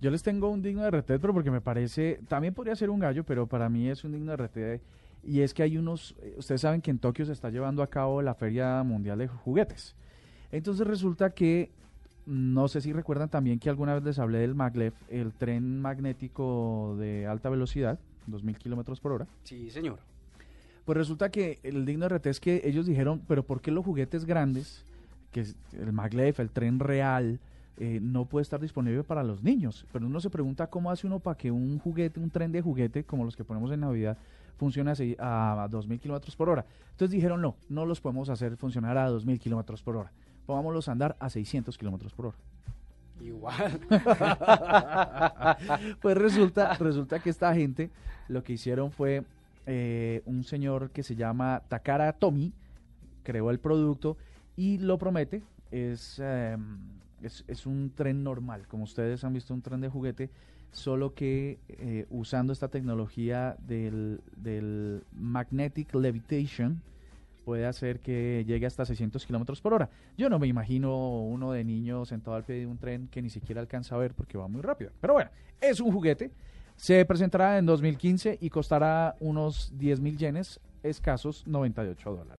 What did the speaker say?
Yo les tengo un digno de RT, pero porque me parece, también podría ser un gallo, pero para mí es un digno de RT. Y es que hay unos, eh, ustedes saben que en Tokio se está llevando a cabo la Feria Mundial de Juguetes. Entonces resulta que, no sé si recuerdan también que alguna vez les hablé del maglev, el tren magnético de alta velocidad, 2000 kilómetros por hora. Sí, señor. Pues resulta que el digno de RT es que ellos dijeron, pero ¿por qué los juguetes grandes, que es el maglev, el tren real, eh, no puede estar disponible para los niños. Pero uno se pregunta cómo hace uno para que un juguete, un tren de juguete, como los que ponemos en Navidad, funcione así a, 2.000 kilómetros por hora. Entonces dijeron, no, no los podemos hacer funcionar a 2.000 kilómetros por hora. Pongámoslos a andar a 600 kilómetros por hora. Igual. pues resulta, resulta que esta gente lo que hicieron fue eh, un señor que se llama Takara Tomi, creó el producto y lo promete. Es em, es, un tren normal, como ustedes han visto un tren de juguete, solo que eh, usando esta tecnología del, del, magnetic levitation puede hacer que llegue hasta 600 kilómetros por hora. Yo no me imagino uno de niño sentado al pie de un tren que ni siquiera alcanza a ver porque va muy rápido. Pero bueno, es un juguete. Se presentará en 2015 y costará unos 10 mil yenes, escasos 98 dólares.